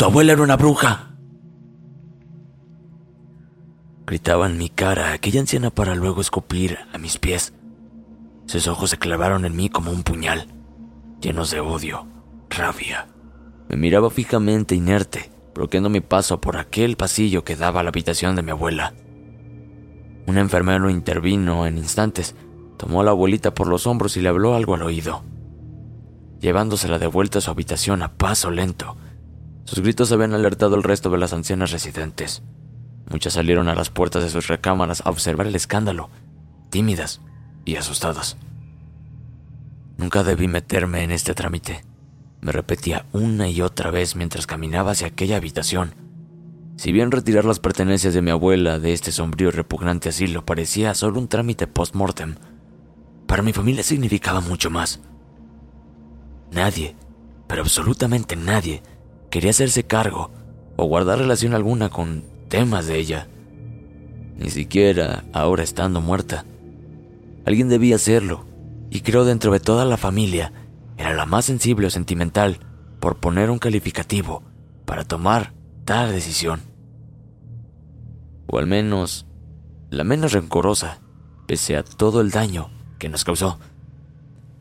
Tu abuela era una bruja. Gritaba en mi cara aquella anciana para luego escupir a mis pies. Sus ojos se clavaron en mí como un puñal, llenos de odio, rabia. Me miraba fijamente inerte, bloqueando mi paso por aquel pasillo que daba a la habitación de mi abuela. Un enfermero intervino en instantes, tomó a la abuelita por los hombros y le habló algo al oído, llevándosela de vuelta a su habitación a paso lento. Sus gritos habían alertado al resto de las ancianas residentes. Muchas salieron a las puertas de sus recámaras a observar el escándalo, tímidas y asustadas. Nunca debí meterme en este trámite, me repetía una y otra vez mientras caminaba hacia aquella habitación. Si bien retirar las pertenencias de mi abuela de este sombrío y repugnante asilo parecía solo un trámite post-mortem, para mi familia significaba mucho más. Nadie, pero absolutamente nadie, quería hacerse cargo o guardar relación alguna con temas de ella. Ni siquiera ahora estando muerta. Alguien debía hacerlo, y creo dentro de toda la familia era la más sensible o sentimental, por poner un calificativo, para tomar tal decisión. O al menos, la menos rencorosa, pese a todo el daño que nos causó.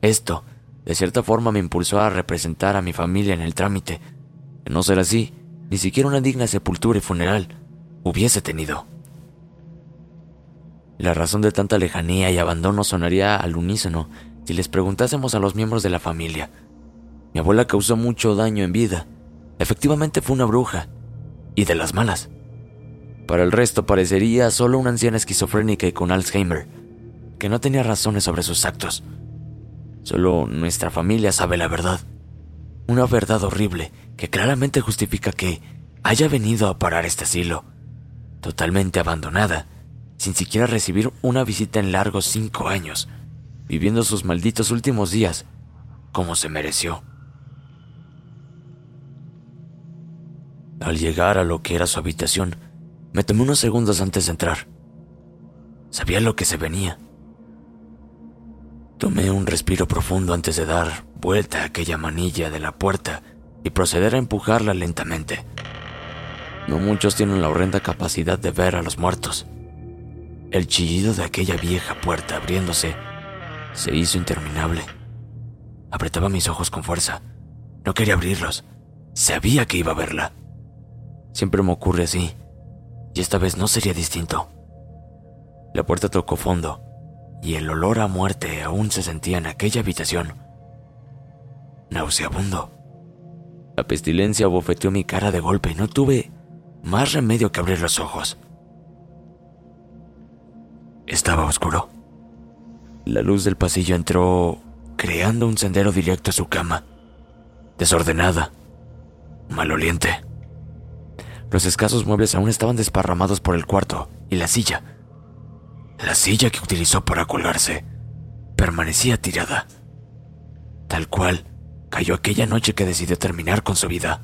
Esto, de cierta forma, me impulsó a representar a mi familia en el trámite. No ser así, ni siquiera una digna sepultura y funeral hubiese tenido. La razón de tanta lejanía y abandono sonaría al unísono si les preguntásemos a los miembros de la familia. Mi abuela causó mucho daño en vida. Efectivamente fue una bruja. Y de las malas. Para el resto parecería solo una anciana esquizofrénica y con Alzheimer, que no tenía razones sobre sus actos. Solo nuestra familia sabe la verdad. Una verdad horrible que claramente justifica que haya venido a parar este asilo, totalmente abandonada, sin siquiera recibir una visita en largos cinco años, viviendo sus malditos últimos días como se mereció. Al llegar a lo que era su habitación, me tomé unos segundos antes de entrar. Sabía lo que se venía. Tomé un respiro profundo antes de dar vuelta a aquella manilla de la puerta y proceder a empujarla lentamente. No muchos tienen la horrenda capacidad de ver a los muertos. El chillido de aquella vieja puerta abriéndose se hizo interminable. Apretaba mis ojos con fuerza. No quería abrirlos. Sabía que iba a verla. Siempre me ocurre así, y esta vez no sería distinto. La puerta tocó fondo, y el olor a muerte aún se sentía en aquella habitación. Nauseabundo. La pestilencia bofeteó mi cara de golpe y no tuve más remedio que abrir los ojos. Estaba oscuro. La luz del pasillo entró creando un sendero directo a su cama, desordenada, maloliente. Los escasos muebles aún estaban desparramados por el cuarto y la silla, la silla que utilizó para colgarse, permanecía tirada, tal cual cayó aquella noche que decidió terminar con su vida.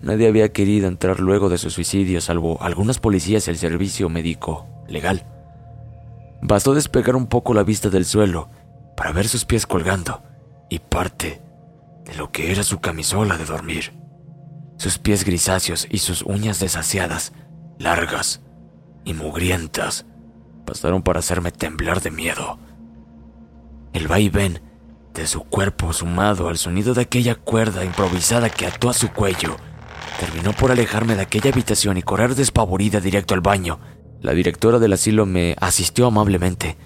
Nadie había querido entrar luego de su suicidio, salvo algunos policías y el servicio médico legal. Bastó despegar un poco la vista del suelo para ver sus pies colgando y parte de lo que era su camisola de dormir. Sus pies grisáceos y sus uñas desasiadas, largas y mugrientas, bastaron para hacerme temblar de miedo. El vaivén de su cuerpo sumado al sonido de aquella cuerda improvisada que ató a su cuello, terminó por alejarme de aquella habitación y correr despavorida directo al baño. La directora del asilo me asistió amablemente.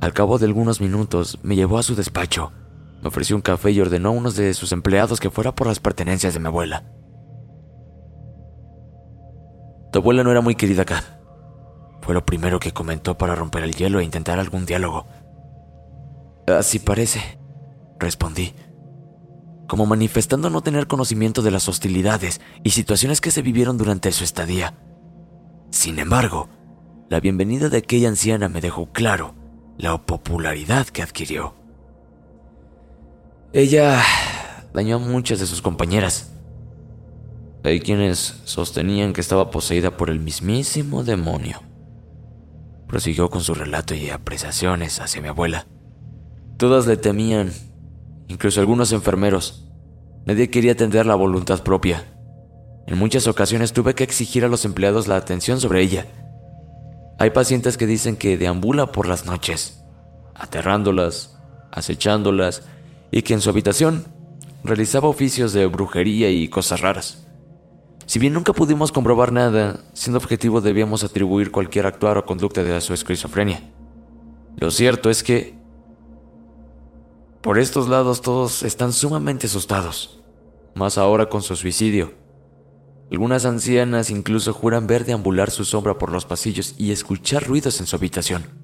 Al cabo de algunos minutos me llevó a su despacho, me ofreció un café y ordenó a uno de sus empleados que fuera por las pertenencias de mi abuela. Tu abuela no era muy querida acá, fue lo primero que comentó para romper el hielo e intentar algún diálogo. Así parece, respondí, como manifestando no tener conocimiento de las hostilidades y situaciones que se vivieron durante su estadía. Sin embargo, la bienvenida de aquella anciana me dejó claro la popularidad que adquirió. Ella dañó a muchas de sus compañeras. Hay quienes sostenían que estaba poseída por el mismísimo demonio prosiguió con su relato y apreciaciones hacia mi abuela. Todas le temían, incluso algunos enfermeros. Nadie quería atender la voluntad propia. En muchas ocasiones tuve que exigir a los empleados la atención sobre ella. Hay pacientes que dicen que deambula por las noches, aterrándolas, acechándolas, y que en su habitación realizaba oficios de brujería y cosas raras. Si bien nunca pudimos comprobar nada, siendo objetivo debíamos atribuir cualquier actuar o conducta de su esquizofrenia. Lo cierto es que por estos lados todos están sumamente asustados, más ahora con su suicidio. Algunas ancianas incluso juran ver deambular su sombra por los pasillos y escuchar ruidos en su habitación.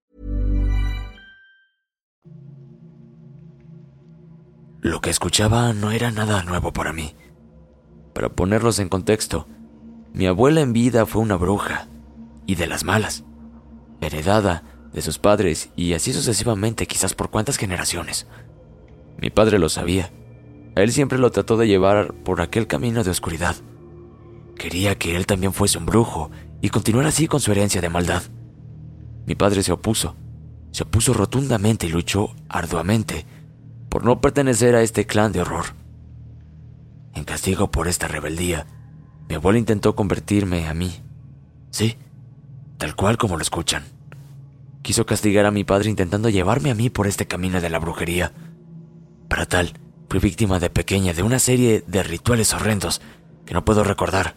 Lo que escuchaba no era nada nuevo para mí. Para ponerlos en contexto, mi abuela en vida fue una bruja, y de las malas, heredada de sus padres y así sucesivamente, quizás por cuántas generaciones. Mi padre lo sabía. él siempre lo trató de llevar por aquel camino de oscuridad. Quería que él también fuese un brujo y continuar así con su herencia de maldad. Mi padre se opuso, se opuso rotundamente y luchó arduamente por no pertenecer a este clan de horror. En castigo por esta rebeldía, mi abuela intentó convertirme a mí. Sí, tal cual como lo escuchan. Quiso castigar a mi padre intentando llevarme a mí por este camino de la brujería. Para tal, fui víctima de pequeña de una serie de rituales horrendos que no puedo recordar,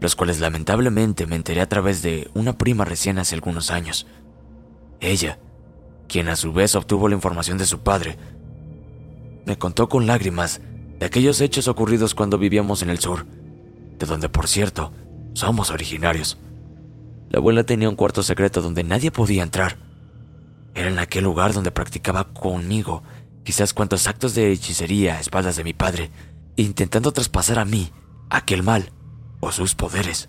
los cuales lamentablemente me enteré a través de una prima recién hace algunos años. Ella, quien a su vez obtuvo la información de su padre, me contó con lágrimas de aquellos hechos ocurridos cuando vivíamos en el sur, de donde por cierto somos originarios. La abuela tenía un cuarto secreto donde nadie podía entrar. Era en aquel lugar donde practicaba conmigo quizás cuantos actos de hechicería a espaldas de mi padre, intentando traspasar a mí aquel mal o sus poderes.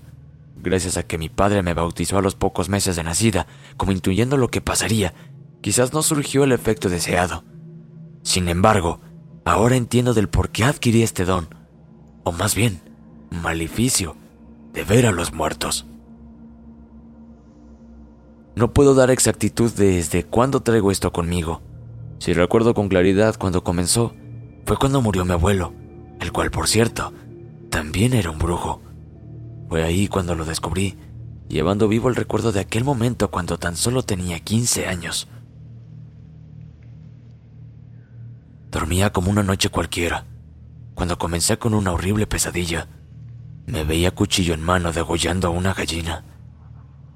Gracias a que mi padre me bautizó a los pocos meses de nacida, como intuyendo lo que pasaría, quizás no surgió el efecto deseado. Sin embargo, ahora entiendo del por qué adquirí este don, o más bien, maleficio, de ver a los muertos. No puedo dar exactitud desde cuándo traigo esto conmigo. Si recuerdo con claridad cuando comenzó, fue cuando murió mi abuelo, el cual, por cierto, también era un brujo. Fue ahí cuando lo descubrí, llevando vivo el recuerdo de aquel momento cuando tan solo tenía 15 años. Dormía como una noche cualquiera, cuando comencé con una horrible pesadilla. Me veía cuchillo en mano degollando a una gallina,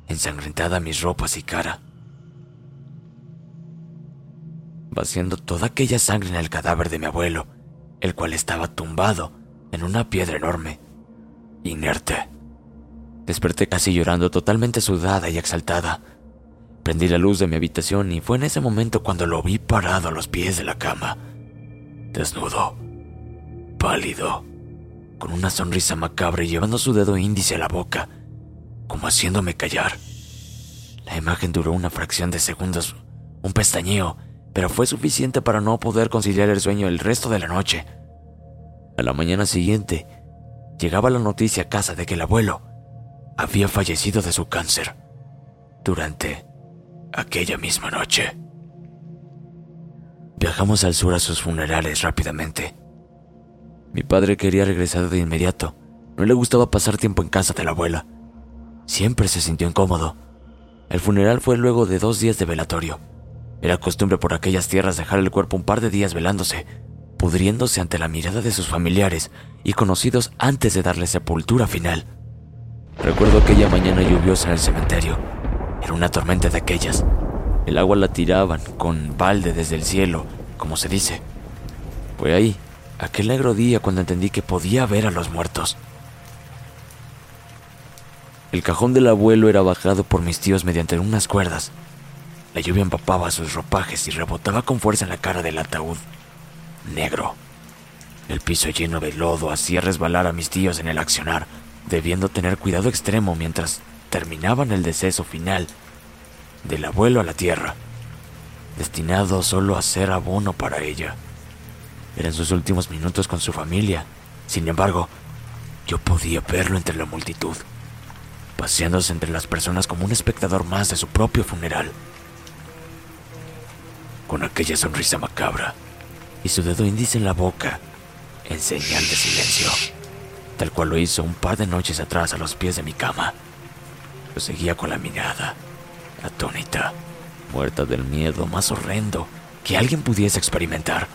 ensangrentada mis ropas y cara, vaciando toda aquella sangre en el cadáver de mi abuelo, el cual estaba tumbado en una piedra enorme, inerte. Desperté casi llorando, totalmente sudada y exaltada. Prendí la luz de mi habitación y fue en ese momento cuando lo vi parado a los pies de la cama, desnudo, pálido, con una sonrisa macabra y llevando su dedo índice a la boca, como haciéndome callar. La imagen duró una fracción de segundos, un pestañeo, pero fue suficiente para no poder conciliar el sueño el resto de la noche. A la mañana siguiente, llegaba la noticia a casa de que el abuelo había fallecido de su cáncer durante aquella misma noche. Viajamos al sur a sus funerales rápidamente. Mi padre quería regresar de inmediato. No le gustaba pasar tiempo en casa de la abuela. Siempre se sintió incómodo. El funeral fue luego de dos días de velatorio. Era costumbre por aquellas tierras dejar el cuerpo un par de días velándose, pudriéndose ante la mirada de sus familiares y conocidos antes de darle sepultura final. Recuerdo aquella mañana lluviosa en el cementerio. Era una tormenta de aquellas. El agua la tiraban con balde desde el cielo, como se dice. Fue ahí, aquel negro día, cuando entendí que podía ver a los muertos. El cajón del abuelo era bajado por mis tíos mediante unas cuerdas. La lluvia empapaba sus ropajes y rebotaba con fuerza en la cara del ataúd negro. El piso lleno de lodo hacía resbalar a mis tíos en el accionar, debiendo tener cuidado extremo mientras terminaban el deceso final del abuelo a la tierra, destinado solo a ser abono para ella. Eran sus últimos minutos con su familia. Sin embargo, yo podía verlo entre la multitud, paseándose entre las personas como un espectador más de su propio funeral, con aquella sonrisa macabra y su dedo índice en la boca en señal de silencio, tal cual lo hizo un par de noches atrás a los pies de mi cama. Lo seguía con la mirada, atónita, muerta del miedo más horrendo que alguien pudiese experimentar.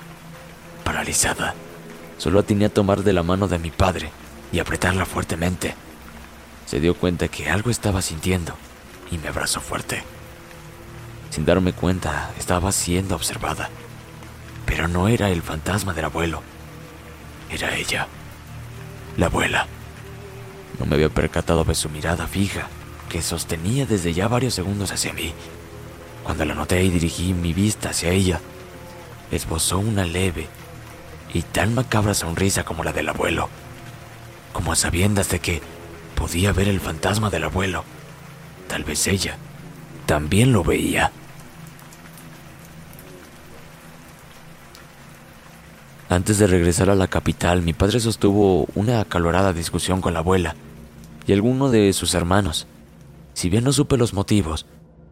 Paralizada, solo atiné a tomar de la mano de mi padre y apretarla fuertemente. Se dio cuenta que algo estaba sintiendo y me abrazó fuerte. Sin darme cuenta, estaba siendo observada. Pero no era el fantasma del abuelo. Era ella. La abuela. No me había percatado de su mirada fija, que sostenía desde ya varios segundos hacia mí. Cuando la noté y dirigí mi vista hacia ella, esbozó una leve y tan macabra sonrisa como la del abuelo, como a sabiendas de que podía ver el fantasma del abuelo. Tal vez ella también lo veía. Antes de regresar a la capital, mi padre sostuvo una acalorada discusión con la abuela y alguno de sus hermanos. Si bien no supe los motivos,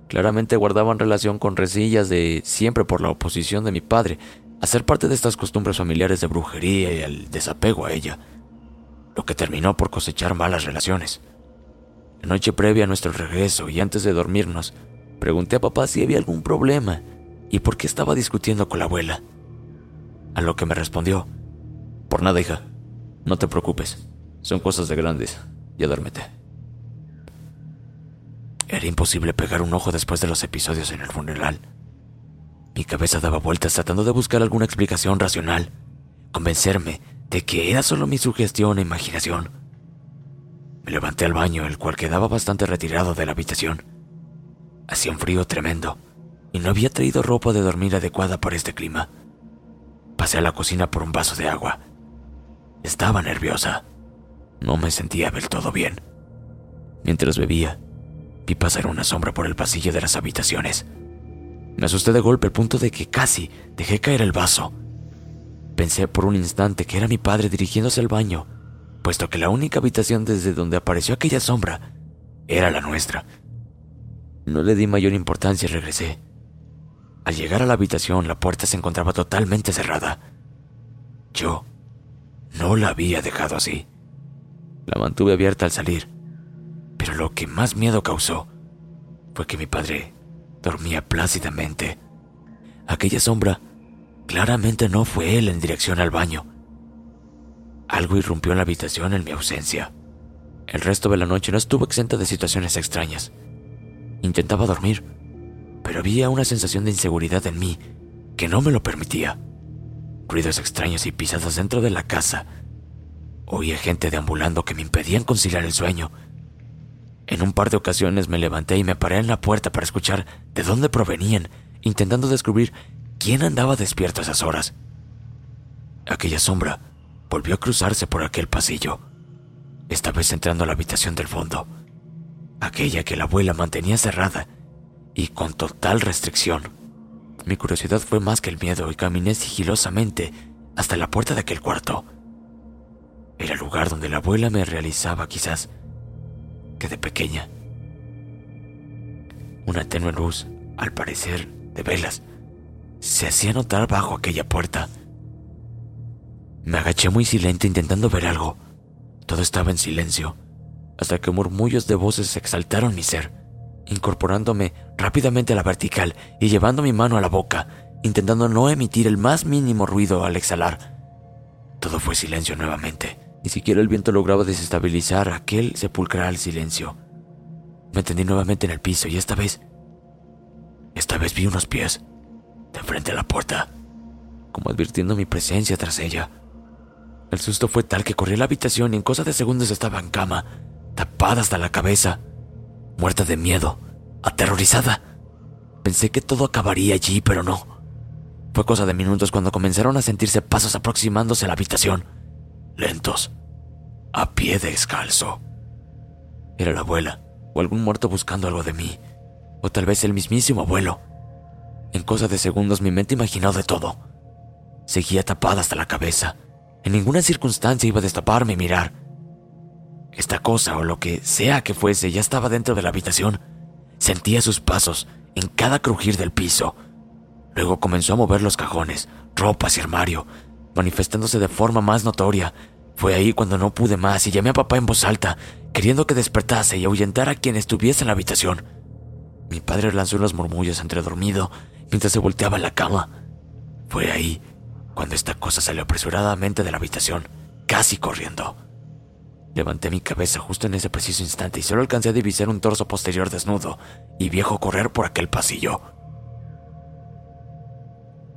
claramente guardaban relación con resillas de siempre por la oposición de mi padre a ser parte de estas costumbres familiares de brujería y el desapego a ella, lo que terminó por cosechar malas relaciones. La noche previa a nuestro regreso y antes de dormirnos, pregunté a papá si había algún problema y por qué estaba discutiendo con la abuela. A lo que me respondió, por nada, hija, no te preocupes, son cosas de grandes, ya duérmete. Imposible pegar un ojo después de los episodios en el funeral. Mi cabeza daba vueltas tratando de buscar alguna explicación racional, convencerme de que era solo mi sugestión e imaginación. Me levanté al baño, el cual quedaba bastante retirado de la habitación. Hacía un frío tremendo y no había traído ropa de dormir adecuada para este clima. Pasé a la cocina por un vaso de agua. Estaba nerviosa. No me sentía del todo bien. Mientras bebía, vi pasar una sombra por el pasillo de las habitaciones. Me asusté de golpe al punto de que casi dejé caer el vaso. Pensé por un instante que era mi padre dirigiéndose al baño, puesto que la única habitación desde donde apareció aquella sombra era la nuestra. No le di mayor importancia y regresé. Al llegar a la habitación, la puerta se encontraba totalmente cerrada. Yo no la había dejado así. La mantuve abierta al salir, pero lo que más miedo causó fue que mi padre dormía plácidamente. Aquella sombra claramente no fue él en dirección al baño. Algo irrumpió en la habitación en mi ausencia. El resto de la noche no estuvo exenta de situaciones extrañas. Intentaba dormir, pero había una sensación de inseguridad en mí que no me lo permitía. Ruidos extraños y pisadas dentro de la casa. Oía gente deambulando que me impedían conciliar el sueño en un par de ocasiones me levanté y me paré en la puerta para escuchar de dónde provenían, intentando descubrir quién andaba despierto a esas horas. Aquella sombra volvió a cruzarse por aquel pasillo, esta vez entrando a la habitación del fondo, aquella que la abuela mantenía cerrada y con total restricción. Mi curiosidad fue más que el miedo y caminé sigilosamente hasta la puerta de aquel cuarto. Era el lugar donde la abuela me realizaba quizás de pequeña. Una tenue luz, al parecer de velas, se hacía notar bajo aquella puerta. Me agaché muy silente intentando ver algo. Todo estaba en silencio, hasta que murmullos de voces exaltaron mi ser, incorporándome rápidamente a la vertical y llevando mi mano a la boca, intentando no emitir el más mínimo ruido al exhalar. Todo fue silencio nuevamente. Ni siquiera el viento lograba desestabilizar aquel sepulcral silencio. Me tendí nuevamente en el piso y esta vez, esta vez vi unos pies de frente a la puerta, como advirtiendo mi presencia tras ella. El susto fue tal que corrí a la habitación y en cosa de segundos estaba en cama, tapada hasta la cabeza, muerta de miedo, aterrorizada. Pensé que todo acabaría allí, pero no. Fue cosa de minutos cuando comenzaron a sentirse pasos aproximándose a la habitación lentos, a pie descalzo. Era la abuela, o algún muerto buscando algo de mí, o tal vez el mismísimo abuelo. En cosa de segundos mi mente imaginó de todo. Seguía tapada hasta la cabeza. En ninguna circunstancia iba a destaparme y mirar. Esta cosa o lo que sea que fuese ya estaba dentro de la habitación. Sentía sus pasos en cada crujir del piso. Luego comenzó a mover los cajones, ropas y armario, manifestándose de forma más notoria. Fue ahí cuando no pude más y llamé a papá en voz alta, queriendo que despertase y ahuyentara a quien estuviese en la habitación. Mi padre lanzó unos murmullos entre dormido mientras se volteaba en la cama. Fue ahí cuando esta cosa salió apresuradamente de la habitación, casi corriendo. Levanté mi cabeza justo en ese preciso instante y solo alcancé a divisar un torso posterior desnudo y viejo correr por aquel pasillo.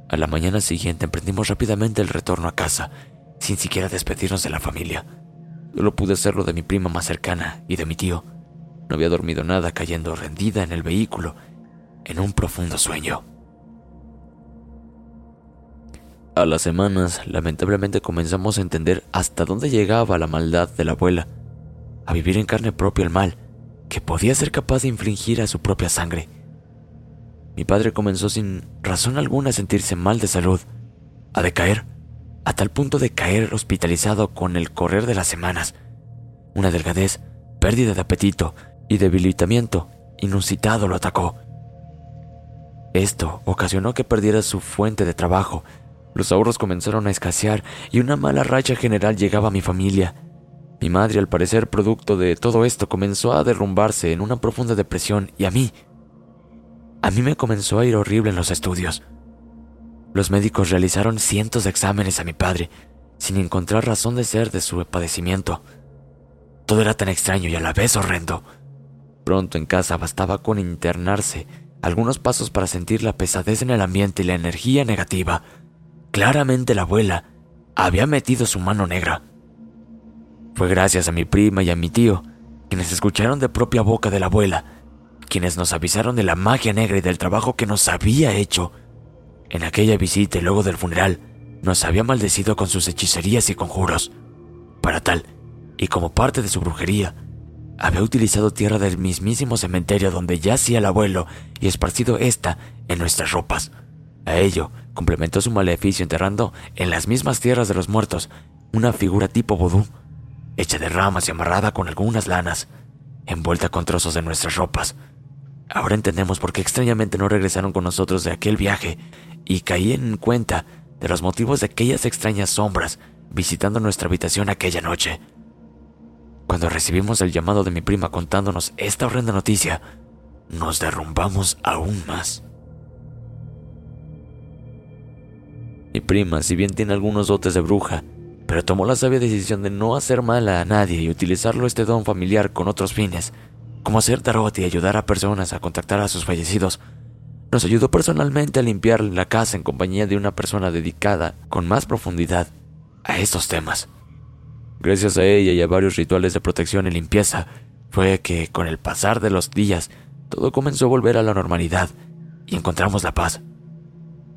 A la mañana siguiente emprendimos rápidamente el retorno a casa, sin siquiera despedirnos de la familia. Solo pude hacerlo de mi prima más cercana y de mi tío. No había dormido nada cayendo rendida en el vehículo, en un profundo sueño. A las semanas, lamentablemente comenzamos a entender hasta dónde llegaba la maldad de la abuela, a vivir en carne propia el mal, que podía ser capaz de infligir a su propia sangre. Mi padre comenzó sin razón alguna a sentirse mal de salud, a decaer, a tal punto de caer hospitalizado con el correr de las semanas. Una delgadez, pérdida de apetito y debilitamiento inusitado lo atacó. Esto ocasionó que perdiera su fuente de trabajo. Los ahorros comenzaron a escasear y una mala racha general llegaba a mi familia. Mi madre, al parecer producto de todo esto, comenzó a derrumbarse en una profunda depresión y a mí a mí me comenzó a ir horrible en los estudios. Los médicos realizaron cientos de exámenes a mi padre, sin encontrar razón de ser de su padecimiento. Todo era tan extraño y a la vez horrendo. Pronto en casa bastaba con internarse algunos pasos para sentir la pesadez en el ambiente y la energía negativa. Claramente la abuela había metido su mano negra. Fue gracias a mi prima y a mi tío, quienes escucharon de propia boca de la abuela, quienes nos avisaron de la magia negra y del trabajo que nos había hecho. En aquella visita y luego del funeral, nos había maldecido con sus hechicerías y conjuros. Para tal, y como parte de su brujería, había utilizado tierra del mismísimo cementerio donde yacía el abuelo y esparcido esta en nuestras ropas. A ello, complementó su maleficio enterrando en las mismas tierras de los muertos una figura tipo vodú, hecha de ramas y amarrada con algunas lanas, envuelta con trozos de nuestras ropas. Ahora entendemos por qué extrañamente no regresaron con nosotros de aquel viaje y caí en cuenta de los motivos de aquellas extrañas sombras visitando nuestra habitación aquella noche. Cuando recibimos el llamado de mi prima contándonos esta horrenda noticia, nos derrumbamos aún más. Mi prima, si bien tiene algunos dotes de bruja, pero tomó la sabia decisión de no hacer mal a nadie y utilizarlo este don familiar con otros fines, como hacer tarot y ayudar a personas a contactar a sus fallecidos. Nos ayudó personalmente a limpiar la casa en compañía de una persona dedicada con más profundidad a estos temas. Gracias a ella y a varios rituales de protección y limpieza, fue que con el pasar de los días todo comenzó a volver a la normalidad y encontramos la paz.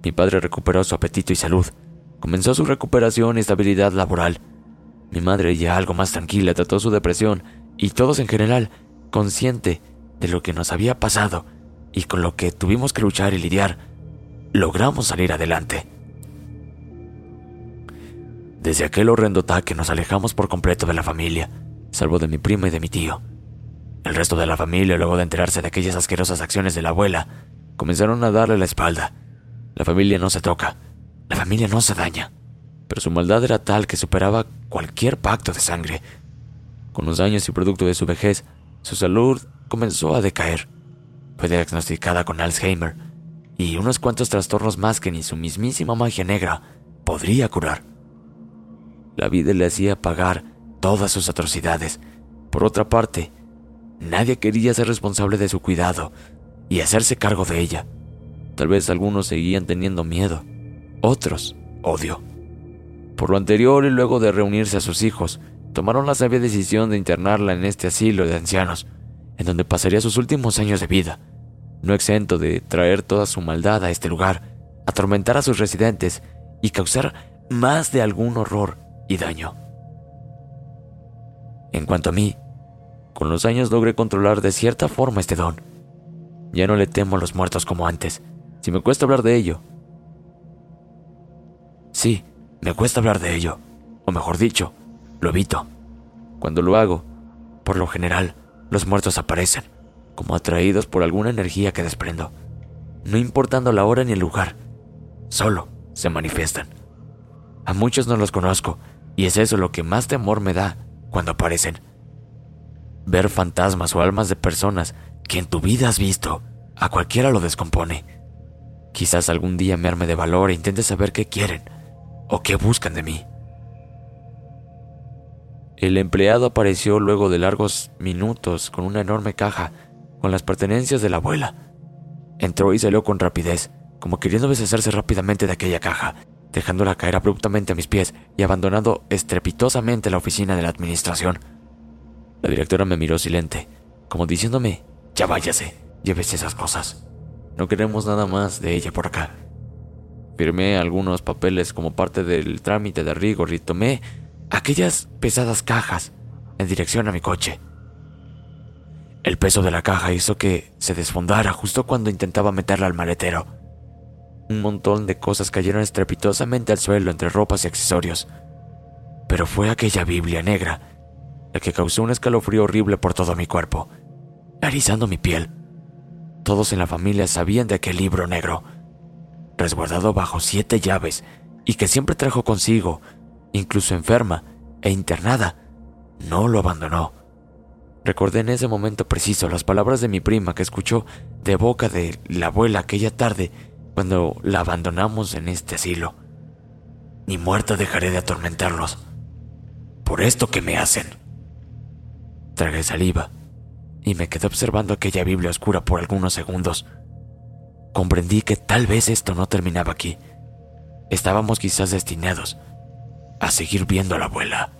Mi padre recuperó su apetito y salud, comenzó su recuperación y estabilidad laboral. Mi madre, ya algo más tranquila, trató su depresión y todos en general, consciente de lo que nos había pasado y con lo que tuvimos que luchar y lidiar, logramos salir adelante. Desde aquel horrendo ataque nos alejamos por completo de la familia, salvo de mi prima y de mi tío. El resto de la familia, luego de enterarse de aquellas asquerosas acciones de la abuela, comenzaron a darle la espalda. La familia no se toca, la familia no se daña, pero su maldad era tal que superaba cualquier pacto de sangre. Con los años y producto de su vejez, su salud comenzó a decaer. Fue diagnosticada con Alzheimer y unos cuantos trastornos más que ni su mismísima magia negra podría curar. La vida le hacía pagar todas sus atrocidades. Por otra parte, nadie quería ser responsable de su cuidado y hacerse cargo de ella. Tal vez algunos seguían teniendo miedo, otros odio. Por lo anterior y luego de reunirse a sus hijos, tomaron la sabia decisión de internarla en este asilo de ancianos, en donde pasaría sus últimos años de vida, no exento de traer toda su maldad a este lugar, atormentar a sus residentes y causar más de algún horror y daño. En cuanto a mí, con los años logré controlar de cierta forma este don. Ya no le temo a los muertos como antes, si me cuesta hablar de ello. Sí, me cuesta hablar de ello, o mejor dicho, lo evito. Cuando lo hago, por lo general, los muertos aparecen, como atraídos por alguna energía que desprendo, no importando la hora ni el lugar, solo se manifiestan. A muchos no los conozco, y es eso lo que más temor me da cuando aparecen. Ver fantasmas o almas de personas que en tu vida has visto, a cualquiera lo descompone. Quizás algún día me arme de valor e intente saber qué quieren o qué buscan de mí. El empleado apareció luego de largos minutos con una enorme caja con las pertenencias de la abuela. Entró y salió con rapidez, como queriendo deshacerse rápidamente de aquella caja, dejándola caer abruptamente a mis pies y abandonando estrepitosamente la oficina de la administración. La directora me miró silente, como diciéndome, ya váyase, llévese esas cosas. No queremos nada más de ella por acá. Firmé algunos papeles como parte del trámite de rigor y tomé aquellas pesadas cajas en dirección a mi coche. El peso de la caja hizo que se desfondara justo cuando intentaba meterla al maletero. Un montón de cosas cayeron estrepitosamente al suelo entre ropas y accesorios. Pero fue aquella Biblia negra la que causó un escalofrío horrible por todo mi cuerpo, erizando mi piel. Todos en la familia sabían de aquel libro negro, resguardado bajo siete llaves y que siempre trajo consigo, incluso enferma e internada, no lo abandonó. Recordé en ese momento preciso las palabras de mi prima que escuchó de boca de la abuela aquella tarde cuando la abandonamos en este asilo. Ni muerta dejaré de atormentarlos por esto que me hacen. Tragué saliva y me quedé observando aquella Biblia oscura por algunos segundos. comprendí que tal vez esto no terminaba aquí. Estábamos quizás destinados a seguir viendo a la abuela.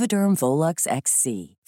Volux XC.